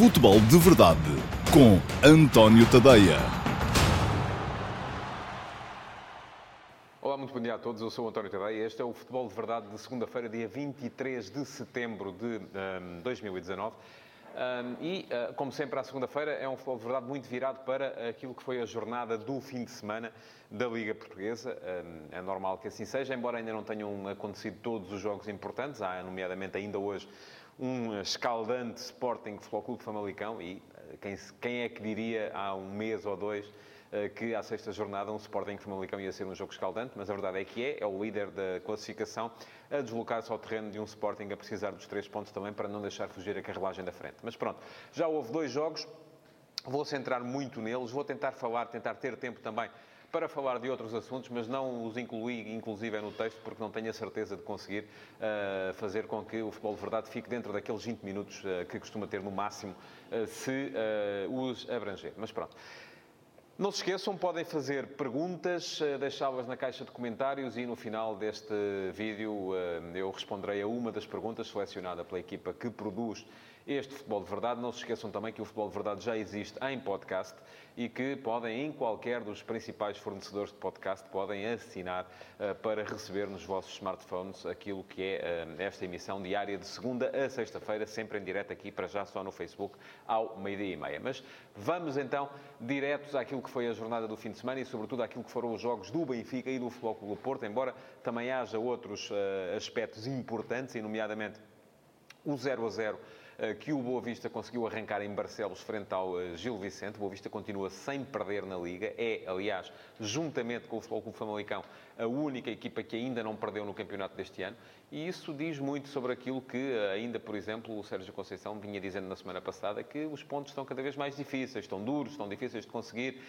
Futebol de Verdade com António Tadeia. Olá, muito bom dia a todos. Eu sou António Tadeia. Este é o Futebol de Verdade de segunda-feira, dia 23 de setembro de um, 2019. Um, e, uh, como sempre, à segunda-feira é um futebol de verdade muito virado para aquilo que foi a jornada do fim de semana da Liga Portuguesa. Um, é normal que assim seja, embora ainda não tenham acontecido todos os jogos importantes. Há, nomeadamente, ainda hoje um escaldante Sporting Futebol Clube Famalicão e eh, quem, quem, é que diria há um mês ou dois eh, que à sexta jornada um Sporting Famalicão ia ser um jogo escaldante, mas a verdade é que é, é o líder da classificação a deslocar-se ao terreno de um Sporting a precisar dos três pontos também para não deixar fugir a carruagem da frente. Mas pronto, já houve dois jogos, vou centrar muito neles, vou tentar falar, tentar ter tempo também para falar de outros assuntos, mas não os incluí, inclusive, no texto, porque não tenho a certeza de conseguir uh, fazer com que o futebol de verdade fique dentro daqueles 20 minutos uh, que costuma ter no máximo, uh, se os abranger. Mas pronto. Não se esqueçam, podem fazer perguntas, deixá-las na caixa de comentários e no final deste vídeo eu responderei a uma das perguntas selecionada pela equipa que produz este Futebol de Verdade. Não se esqueçam também que o Futebol de Verdade já existe em podcast e que podem, em qualquer dos principais fornecedores de podcast, podem assinar uh, para receber nos vossos smartphones aquilo que é uh, esta emissão diária de segunda a sexta-feira, sempre em direto aqui, para já só no Facebook, ao meio-dia e meia. Mas vamos então diretos àquilo que foi a jornada do fim de semana e, sobretudo, àquilo que foram os jogos do Benfica e do Futebol Clube do Porto, embora também haja outros uh, aspectos importantes, e nomeadamente o 0 a 0 eh, que o Boa Vista conseguiu arrancar em Barcelos frente ao eh, Gil Vicente. O Boa Vista continua sem perder na Liga. É, aliás, juntamente com o Futebol Clube Famalicão, a única equipa que ainda não perdeu no campeonato deste ano. E isso diz muito sobre aquilo que eh, ainda, por exemplo, o Sérgio Conceição vinha dizendo na semana passada, que os pontos estão cada vez mais difíceis, estão duros, estão difíceis de conseguir,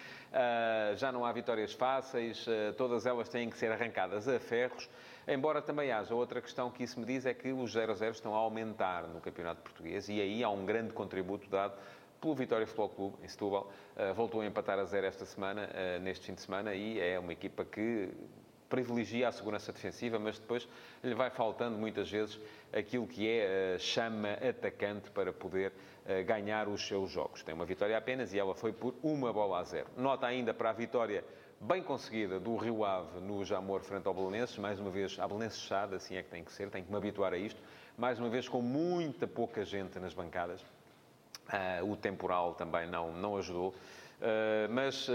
já não há vitórias fáceis, todas elas têm que ser arrancadas a ferros. Embora também haja outra questão que isso me diz é que os 0 a 0 estão a aumentar no Campeonato Português e aí há um grande contributo dado pelo Vitória Futebol Clube, em Setúbal. Uh, voltou a empatar a zero esta semana, uh, neste fim de semana, e é uma equipa que privilegia a segurança defensiva, mas depois lhe vai faltando muitas vezes aquilo que é a chama atacante para poder ganhar os seus jogos. Tem uma vitória apenas e ela foi por uma bola a zero. Nota ainda para a vitória bem conseguida do Rio Ave no Jamor frente ao Belenenses, mais uma vez, a Belenenses chada, assim é que tem que ser, tem que me habituar a isto, mais uma vez com muita pouca gente nas bancadas, uh, o temporal também não, não ajudou, uh, mas uh,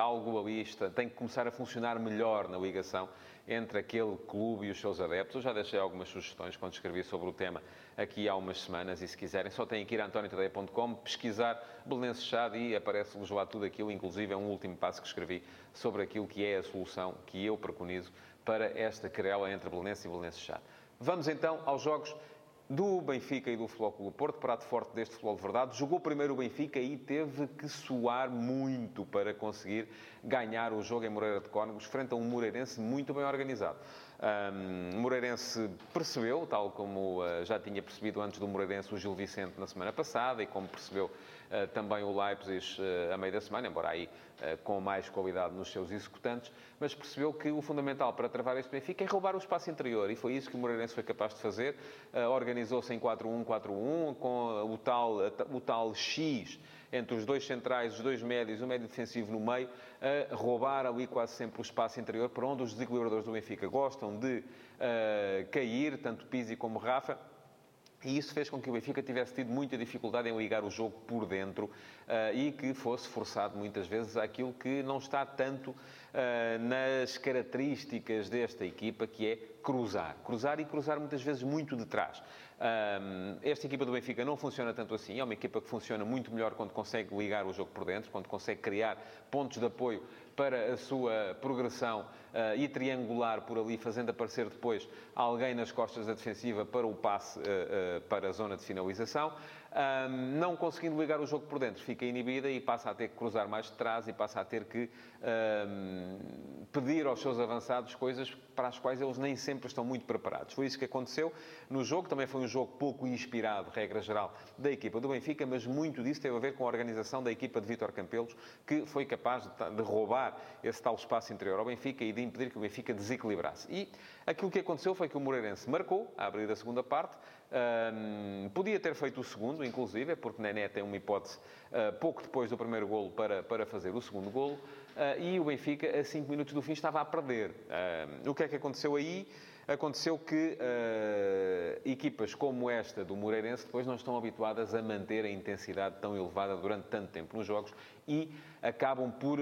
algo ali está, tem que começar a funcionar melhor na ligação entre aquele clube e os seus adeptos. Eu já deixei algumas sugestões quando escrevi sobre o tema aqui há umas semanas e se quiserem só têm que ir a antoniotadeia.com, pesquisar Belenenses Chade e aparece-vos lá tudo aquilo, inclusive é um último passo que escrevi sobre aquilo que é a solução que eu preconizo para esta querela entre Belenenses e Belenenses Chade. Vamos então aos jogos do Benfica e do Clube Porto, prato forte deste futebol de verdade. Jogou primeiro o Benfica e teve que suar muito para conseguir ganhar o jogo em Moreira de Cónegos, frente a um Moreirense muito bem organizado. Um, Moreirense percebeu, tal como uh, já tinha percebido antes do Moreirense o Gil Vicente na semana passada e como percebeu uh, também o Leipzig uh, a meio da semana, embora aí com mais qualidade nos seus executantes, mas percebeu que o fundamental para travar este Benfica é roubar o espaço interior e foi isso que o Moreirense foi capaz de fazer. Organizou-se em 4-1-4-1 com o tal, o tal X entre os dois centrais, os dois médios, o médio defensivo no meio, a roubar ali quase sempre o espaço interior, para onde os desequilibradores do Benfica gostam de uh, cair, tanto Pizzi como Rafa. E isso fez com que o Benfica tivesse tido muita dificuldade em ligar o jogo por dentro uh, e que fosse forçado muitas vezes àquilo que não está tanto uh, nas características desta equipa, que é cruzar. Cruzar e cruzar muitas vezes muito de trás. Um, esta equipa do Benfica não funciona tanto assim, é uma equipa que funciona muito melhor quando consegue ligar o jogo por dentro, quando consegue criar pontos de apoio para a sua progressão uh, e triangular por ali, fazendo aparecer depois alguém nas costas da defensiva para o passe uh, para a zona de finalização. Um, não conseguindo ligar o jogo por dentro, fica inibida e passa a ter que cruzar mais de trás e passa a ter que um, pedir aos seus avançados coisas para as quais eles nem sempre estão muito preparados. Foi isso que aconteceu no jogo. Também foi um jogo pouco inspirado, regra geral, da equipa do Benfica, mas muito disso teve a ver com a organização da equipa de Vítor Campelos, que foi capaz de, roubar esse tal espaço interior ao Benfica e de impedir que o Benfica desequilibrasse. E aquilo que aconteceu foi que o Moreirense marcou, a abrir a segunda parte, Um, podia ter feito o segundo, inclusive, porque Nené tem uma hipótese uh, pouco depois do primeiro golo para, para fazer o segundo golo. Uh, e o Benfica, a 5 minutos do fim, estava a perder. O que é que aconteceu aí? Aconteceu que uh, equipas como esta do Moreirense depois não estão habituadas a manter a intensidade tão elevada durante tanto tempo nos jogos e acabam por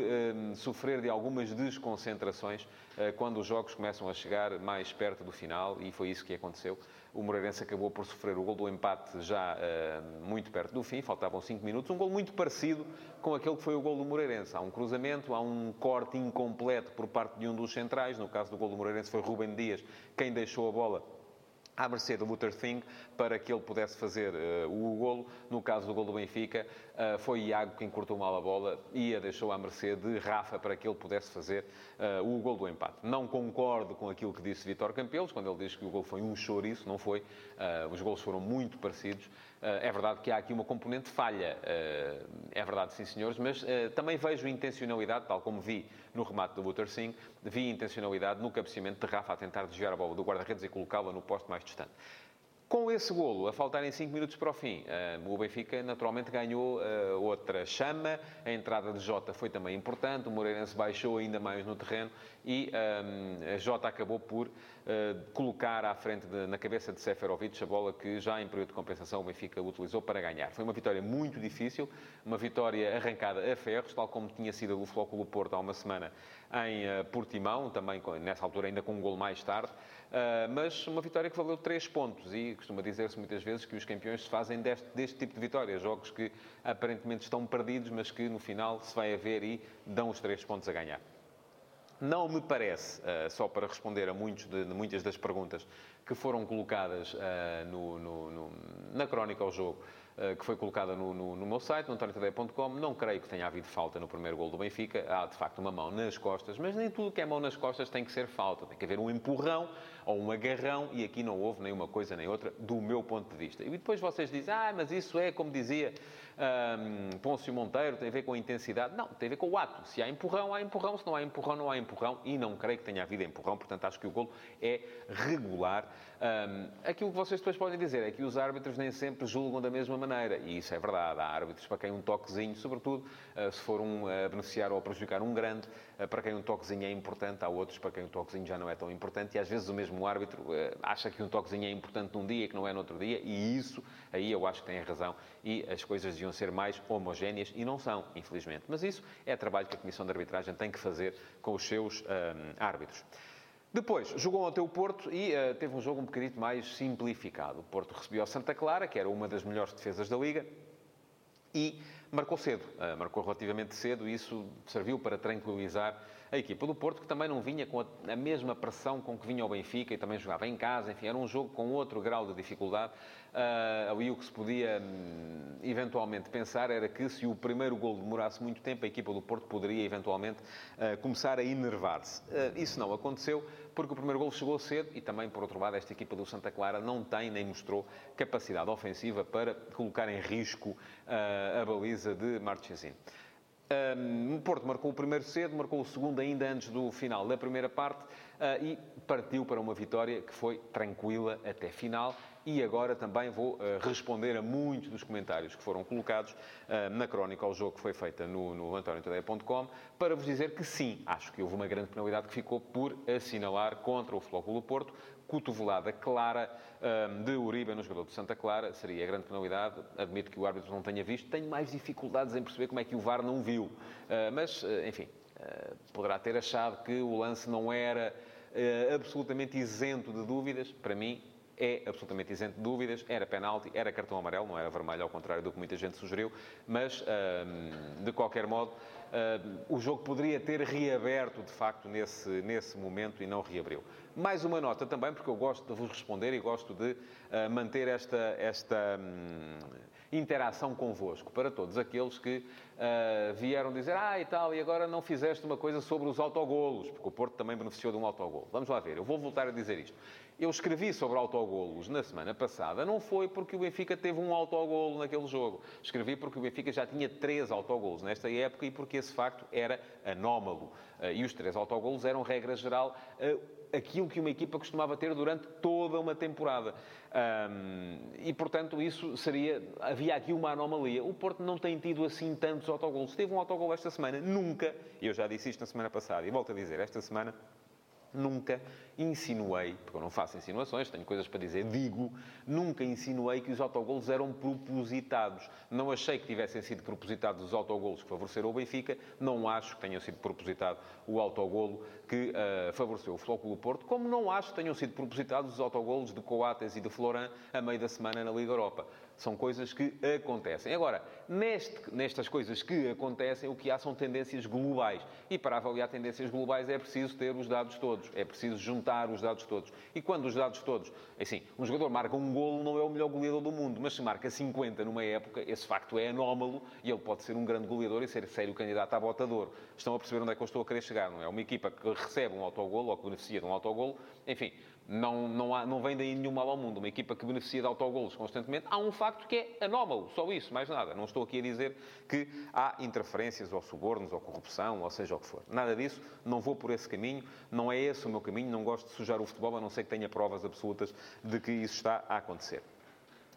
sofrer de algumas desconcentrações uh, quando os jogos começam a chegar mais perto do final e foi isso que aconteceu. O Moreirense acabou por sofrer o gol do empate já muito perto do fim, faltavam 5 minutos, um gol muito parecido com aquele que foi o gol do Moreirense. Há um cruzamento, há um corte incompleto por parte de um dos centrais, no caso do gol do Moreirense foi Rubem Dias quem deixou a bola à mercê do Luther Thing para que ele pudesse fazer uh, o golo. No caso do gol do Benfica, uh, foi Iago quem cortou mal a bola e a deixou à mercê de Rafa para que ele pudesse fazer uh, o gol do empate. Não concordo com aquilo que disse Vitor Campelos, quando ele diz que o gol foi um chouriço, não foi. os gols foram muito parecidos. É verdade que há aqui uma componente falha, é verdade, sim senhores, mas também vejo intencionalidade, tal como vi no remate do Luther Singh, vi intencionalidade no cabeceamento de Rafa a tentar desviar a bola do guarda-redes e colocá-la no posto mais distante. Com esse golo, a faltarem 5 minutos para o fim, eh, o Benfica naturalmente ganhou eh, outra chama. A entrada de Jota foi também importante. O Moreirense baixou ainda mais no terreno e um, a Jota acabou por uh, colocar à frente, de, na cabeça de Seferovic, a bola que já em período de compensação o Benfica utilizou para ganhar. Foi uma vitória muito difícil, uma vitória arrancada a ferros, tal como tinha sido o Flóculo Porto há uma semana em Portimão, também nessa altura ainda com um gol mais tarde. Uh, mas uma vitória que valeu 3 pontos e costuma dizer-se muitas vezes que os campeões se fazem deste, deste tipo de vitórias, jogos que aparentemente estão perdidos, mas que no final se vai a ver e dão os 3 pontos a ganhar. Não me parece, uh, só para responder a de, de, muitas das perguntas que foram colocadas uh, no, no, no, na crónica ao jogo, que foi colocada no, no meu site, no não creio que tenha havido falta no primeiro gol do Benfica. Há, de facto, uma mão nas costas, mas nem tudo que é mão nas costas tem que ser falta. Tem que haver um empurrão ou um agarrão, e aqui não houve nem uma coisa nem outra, do meu ponto de vista. E depois vocês dizem, ah, mas isso é, como dizia um, Pôncio Monteiro, tem a ver com a intensidade. Não, tem a ver com o ato. Se há empurrão, há empurrão. Se não há empurrão, não há empurrão. E não creio que tenha havido empurrão. Portanto, acho que o golo é regular. Um, aquilo que vocês depois podem dizer é que os árbitros nem sempre julgam da mesma maneira. E isso é verdade. Há árbitros para quem um toquezinho, sobretudo, uh, se for um uh, beneficiar ou prejudicar um grande, uh, para quem um toquezinho é importante. Há outros para quem um toquezinho já não é tão importante. E às vezes o mesmo árbitro acha que um toquezinho é importante num dia e que não é no outro dia. E isso, aí eu acho que tem razão. E as coisas deviam ser mais homogéneas e não são, infelizmente. Mas isso é trabalho que a Comissão de Arbitragem tem que fazer com os seus um, árbitros. Depois, jogou ontem o Porto e uh, teve um jogo um bocadinho mais simplificado. O Porto recebeu o Santa Clara, que era uma das melhores defesas da Liga, e marcou cedo. Uh, marcou relativamente cedo e isso serviu para tranquilizar a equipa do Porto, que também não vinha com a, mesma pressão com que vinha o Benfica e também jogava em casa. Enfim, era um jogo com outro grau de dificuldade. Uh, ali o que se podia um, eventualmente pensar era que se o primeiro gol demorasse muito tempo, a equipa do Porto poderia eventualmente uh, começar a enervar-se. Uh, isso não aconteceu, porque o primeiro gol chegou cedo e também, por outro lado, esta equipa do Santa Clara não tem nem mostrou capacidade ofensiva para colocar em risco a baliza de Marchesini. Um, Porto marcou o primeiro cedo, marcou o segundo ainda antes do final da primeira parte uh, e partiu para uma vitória que foi tranquila até final. E agora também vou uh, responder a muitos dos comentários que foram colocados uh, na crónica ao jogo que foi feita no, no para vos dizer que sim, acho que houve uma grande penalidade que ficou por assinalar contra o Flóculo Porto, cotovelada clara um, de Uribe no jogador de Santa Clara, seria a grande penalidade. Admito que o árbitro não tenha visto, tenho mais dificuldades em perceber como é que o VAR não viu. Uh, mas, enfim, poderá ter achado que o lance não era absolutamente isento de dúvidas. Para mim, é absolutamente isento de dúvidas. Era penalti, era cartão amarelo, não era vermelho, ao contrário do que muita gente sugeriu. Mas, de qualquer modo, o jogo poderia ter reaberto, de facto, nesse, nesse momento e não reabriu. Mais uma nota também, porque eu gosto de vos responder e gosto de uh, manter esta, esta um, interação convosco, para todos aqueles que uh, vieram dizer ah, e tal, e agora não fizeste uma coisa sobre os autogolos, porque o Porto também beneficiou de um autogolo. Vamos lá ver, eu vou voltar a dizer isto. Eu escrevi sobre autogolos na semana passada, não foi porque o Benfica teve um autogolo naquele jogo. Escrevi porque o Benfica já tinha três autogolos nesta época e porque esse facto era anómalo. Uh, e os três autogolos eram, regra geral, uh, aquilo que uma equipa costumava ter durante toda uma temporada. Um, e, portanto, isso seria... Havia aqui uma anomalia. O Porto não tem tido assim tantos autogolos. Teve um autogol esta semana. Nunca, eu já disse isto na semana passada e volto a dizer, esta semana Nunca insinuei, porque eu não faço insinuações, tenho coisas para dizer, digo, nunca insinuei que os autogolos eram propositados. Não achei que tivessem sido propositados os autogolos que favoreceram o Benfica, não acho que tenham sido propositado o autogolo que uh, favoreceu o Flóculo Porto, como não acho que tenham sido propositados os autogolos de Coates e de Floran a meio da semana na Liga Europa. São coisas que acontecem. Agora, neste, nestas coisas que acontecem, o que há são tendências globais. E para avaliar tendências globais é preciso ter os dados todos. É preciso juntar os dados todos. E quando os dados todos... Assim, um jogador marca um golo, não é o melhor goleador do mundo. Mas se marca 50 numa época, esse facto é anómalo e ele pode ser um grande goleador e ser sério candidato a botador. Estão a perceber onde é que eu estou a querer chegar, não é? Uma equipa que recebe um autogolo ou que beneficia de um autogolo, enfim, não, não, há, não vem daí nenhum mal ao mundo. Uma equipa que beneficia de autogolos constantemente, há um facto que é anómalo, só isso, mais nada. Não estou aqui a dizer que há interferências ou subornos ou corrupção, ou seja o que for. Nada disso, não vou por esse caminho, não é esse o meu caminho, não gosto de sujar o futebol, a não ser que tenha provas absolutas de que isso está a acontecer.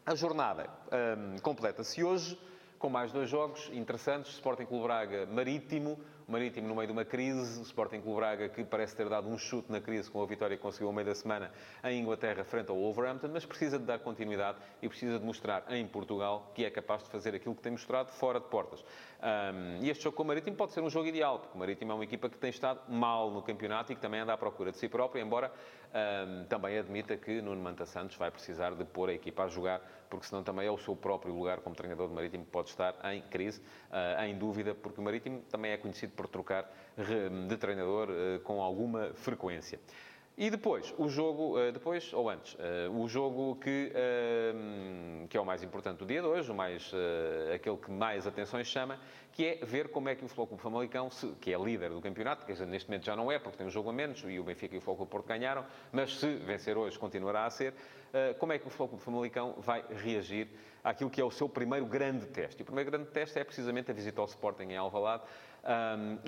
A jornada hum, completa-se hoje com mais dois jogos interessantes, Sporting Clube Braga Marítimo, o Marítimo no meio de uma crise, o Sporting Clube Braga que parece ter dado um chute na crise com a vitória que conseguiu ao meio da semana em Inglaterra frente ao Wolverhampton, mas precisa de dar continuidade e precisa de mostrar em Portugal que é capaz de fazer aquilo que tem mostrado fora de portas. Um, e este jogo com o Marítimo pode ser um jogo ideal, porque o Marítimo é uma equipa que tem estado mal no campeonato e que também anda à procura de si própria, embora um, também admita que Nuno Manta Santos vai precisar de pôr a equipa a jogar, porque senão também é o seu próprio lugar como treinador do Marítimo que pode estar em crise, uh, em dúvida, porque o Marítimo também é conhecido por trocar de treinador uh, com alguma frequência. E depois, o jogo, eh, depois ou antes, eh, o jogo que, eh, que é o mais importante do dia de hoje, o mais, aquele que mais atenções chama, que é ver como é que o Futebol Famalicão, que é líder do campeonato, que neste momento já não é, porque tem um jogo a menos, e o Benfica e o Futebol Porto ganharam, mas se vencer hoje continuará a ser, como é que o Futebol Famalicão vai reagir àquilo que é o seu primeiro grande teste. E o primeiro grande teste é precisamente a visita ao Sporting em Alvalade,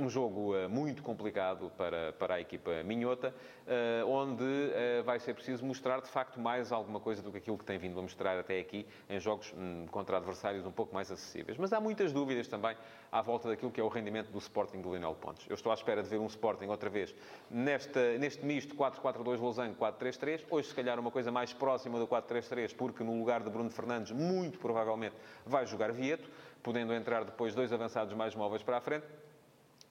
um jogo eh, muito complicado para, para a equipa minhota, eh, onde eh, vai ser preciso mostrar, de facto, mais alguma coisa do que aquilo que tem vindo a mostrar até aqui em jogos hum, contra adversários um pouco mais acessíveis. Mas há muitas dúvidas também à volta daquilo que é o rendimento do Sporting do Lionel Pontes. Eu estou à espera de ver um Sporting outra vez nesta, neste misto 4-4-2 Losango 4-3-3. Hoje, se calhar, uma coisa mais próxima do 4-3-3, porque no lugar de Bruno Fernandes, muito provavelmente, vai jogar Vieto, podendo entrar depois dois avançados mais móveis para a frente.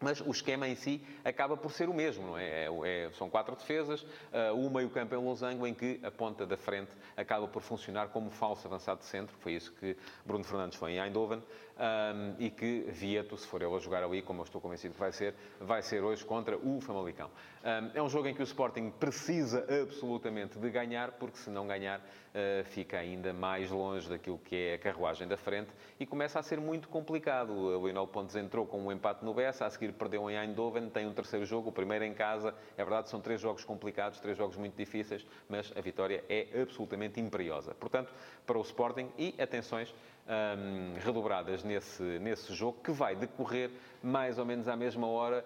Mas o esquema em si acaba por ser o mesmo, não é? é, é são quatro defesas, uh, o meio-campo em losango, em que a ponta da frente acaba por funcionar como falso avançado de centro, foi isso que Bruno Fernandes foi em Eindhoven, um, e que Vieto, se for ele a jogar ali, como eu estou convencido que vai ser, vai ser hoje contra o Famalicão. Um, é um jogo em que o Sporting precisa absolutamente de ganhar, porque se não ganhar, uh, fica ainda mais longe daquilo que é a carruagem da frente e começa a ser muito complicado. O Lionel Pontes entrou com um empate no Bessa, a seguir perdeu em Eindhoven, tem um terceiro jogo, o primeiro em casa. É verdade, são três jogos complicados, três jogos muito difíceis, mas a vitória é absolutamente imperiosa. Portanto, para o Sporting, e atenções um, redobradas nesse, nesse jogo, que vai decorrer mais ou menos à mesma hora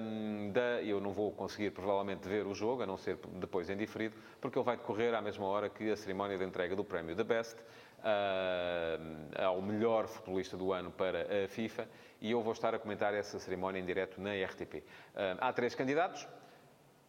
um, da. Eu não vou conseguir provavelmente ver o jogo, a não ser depois em diferido, porque ele vai decorrer à mesma hora que a cerimónia de entrega do prémio The Best. Uh, ao melhor futebolista do ano para a FIFA e eu vou estar a comentar essa cerimónia em direto na RTP. Uh, há três candidatos,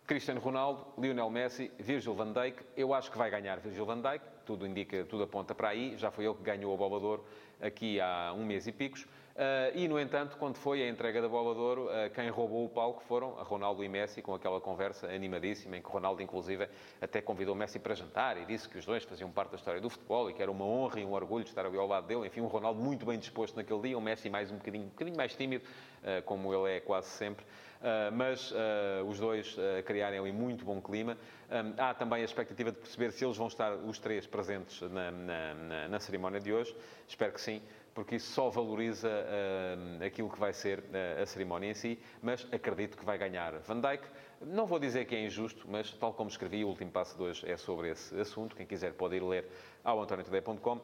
Cristiano Ronaldo, Lionel Messi, Virgil van Dijk. Eu acho que vai ganhar Virgil van Dijk, tudo indica, tudo aponta para aí. Já foi ele que ganhou a Bola de Ouro aqui há um mês e picos. Uh, e, no entanto, quando foi a entrega da Bola de Ouro, uh, quem roubou o palco foram Ronaldo e Messi, com aquela conversa animadíssima, em que Ronaldo, inclusive, até convidou Messi para jantar e disse que os dois faziam parte da história do futebol e que era uma honra e um orgulho estar ali ao lado dele. Enfim, um Ronaldo muito bem disposto naquele dia, o Messi mais um bocadinho, um bocadinho mais tímido, uh, como ele é quase sempre. Uh, mas uh, os dois uh, criarem ali muito bom clima. Um, há também a expectativa de perceber se eles vão estar os três presentes na, na, na, na cerimónia de hoje. Espero que sim porque isso só valoriza uh, aquilo que vai ser uh, a cerimónia em si, mas acredito que vai ganhar Van Dijk. Não vou dizer que é injusto, mas tal como escrevi, o último passo de hoje é sobre esse assunto. Quem quiser pode ir ler ao antoniotoday.com.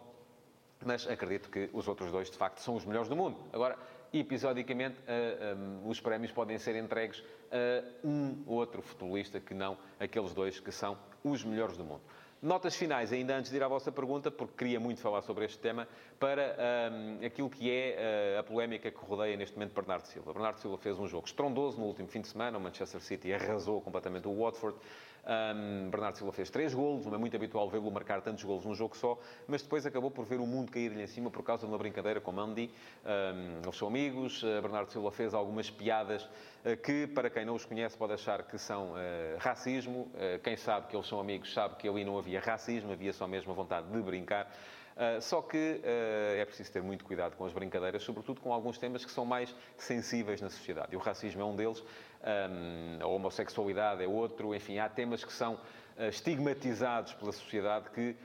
mas acredito que os outros dois, de facto, são os melhores do mundo. Agora, episodicamente, uh, um, os prémios podem ser entregues a um outro futebolista que não aqueles dois que são os melhores do mundo. Notas finais, ainda antes de ir à vossa pergunta, porque queria muito falar sobre este tema, para um, aquilo que é uh, a polémica que rodeia neste momento Bernardo Silva. Bernardo Silva fez um jogo estrondoso no último fim de semana, o Manchester City arrasou completamente o Watford. Um, Bernardo Silva fez três golos, não é muito habitual vê-lo marcar tantos golos num jogo só, mas depois acabou por ver o mundo cair-lhe em cima por causa de uma brincadeira com Mandy. Um, eles são amigos, uh, Bernardo Silva fez algumas piadas uh, que, para quem não os conhece, pode achar que são racismo. quem sabe que eles são amigos sabe que ali não havia racismo, havia só mesmo a vontade de brincar. Uh, só que uh, é preciso ter muito cuidado com as brincadeiras, sobretudo com alguns temas que são mais sensíveis na sociedade. E o racismo é um deles, um, a homossexualidade é outro, enfim, há temas que são uh, estigmatizados pela sociedade que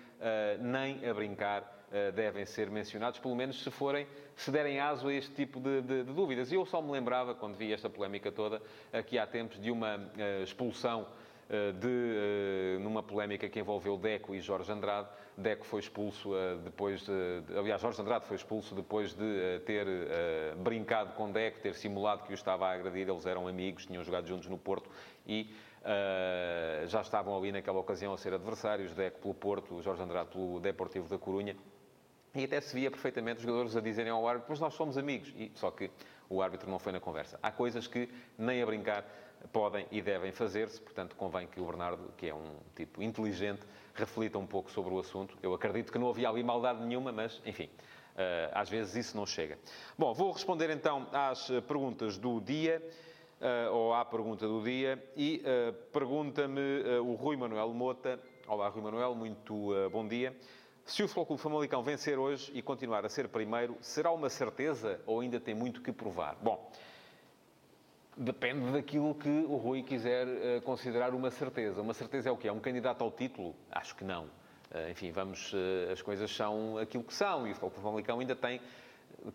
nem a brincar devem ser mencionados, pelo menos se forem, se derem aso a este tipo de, de, de dúvidas. E eu só me lembrava, quando vi esta polémica toda, aqui há tempos de uma expulsão de, eh, numa polémica que envolveu Deco e Jorge Andrade. Deco foi expulso eh, depois de, aliás, Jorge Andrade foi expulso depois de ter brincado com Deco, ter simulado que o estava a agredir. Eles eram amigos, tinham jogado juntos no Porto e já estavam ali naquela ocasião a ser adversários, Deco pelo Porto, Jorge Andrade pelo Deportivo da Corunha. E até se via perfeitamente os jogadores a dizerem ao árbitro, mas nós somos amigos. E, só que o árbitro não foi na conversa. Há coisas que nem a brincar podem e devem fazer-se, portanto, convém que o Bernardo, que é um tipo inteligente, reflita um pouco sobre o assunto. Eu acredito que não havia ali maldade nenhuma, mas, enfim, eh, às vezes isso não chega. Bom, vou responder então às eh, perguntas do dia, eh, ou à pergunta do dia, e pergunta-me o Rui Manuel Mota. Olá, Rui Manuel, muito bom dia. Se o Futebol Famalicão vencer hoje e continuar a ser primeiro, será uma certeza ou ainda tem muito que provar? Bom, Depende daquilo que o Rui quiser uh, considerar uma certeza. Uma certeza é o quê? É um candidato ao título? Acho que não. Uh, enfim, vamos, uh, as coisas são aquilo que são e o Futebol Famalicão ainda tem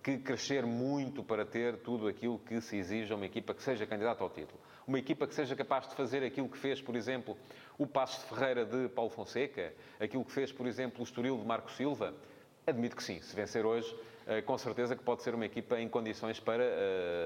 que crescer muito para ter tudo aquilo que se exige a uma equipa que seja candidata ao título. Uma equipa que seja capaz de fazer aquilo que fez, por exemplo, o Passo de Ferreira de Paulo Fonseca, aquilo que fez, por exemplo, o Estoril de Marco Silva. Admito que sim, se vencer hoje, com certeza que pode ser uma equipa em condições para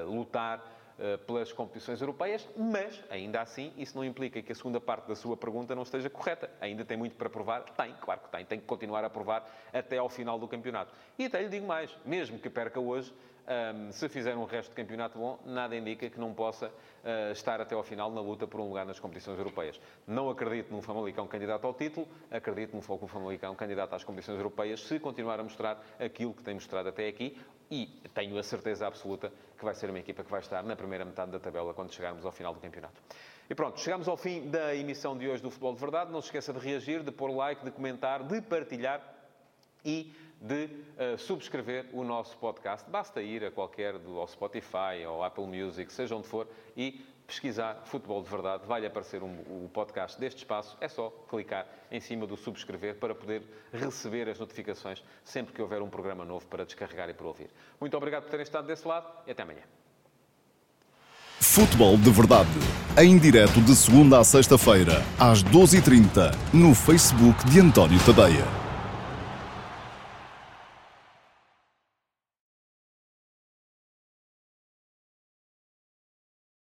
lutar pelas competições europeias, mas, ainda assim, isso não implica que a segunda parte da sua pergunta não esteja correta. Ainda tem muito para provar? Tem, claro que tem. Tem que continuar a provar até ao final do campeonato. E até lhe digo mais, mesmo que perca hoje, um, se fizer um resto de campeonato bom, nada indica que não possa uh, estar até ao final na luta por um lugar nas competições europeias. Não acredito num Famalicão candidato ao título, acredito num Foco Famalicão candidato às competições europeias, se continuar a mostrar aquilo que tem mostrado até aqui, e tenho a certeza absoluta que vai ser uma equipa que vai estar na primeira metade da tabela quando chegarmos ao final do campeonato. E pronto, chegamos ao fim da emissão de hoje do Futebol de Verdade. Não se esqueça de reagir, de pôr like, de comentar, de partilhar e de uh, subscrever o nosso podcast. Basta ir a qualquer do ao Spotify ou Apple Music, seja onde for, e pesquisar Futebol de Verdade. Vai-lhe aparecer um, o podcast deste espaço. É só clicar em cima do subscrever para poder receber as notificações sempre que houver um programa novo para descarregar e para ouvir. Muito obrigado por terem estado desse lado e até amanhã. Futebol de Verdade. Em direto de segunda a sexta-feira, às 12h30, no Facebook de António Tadeia.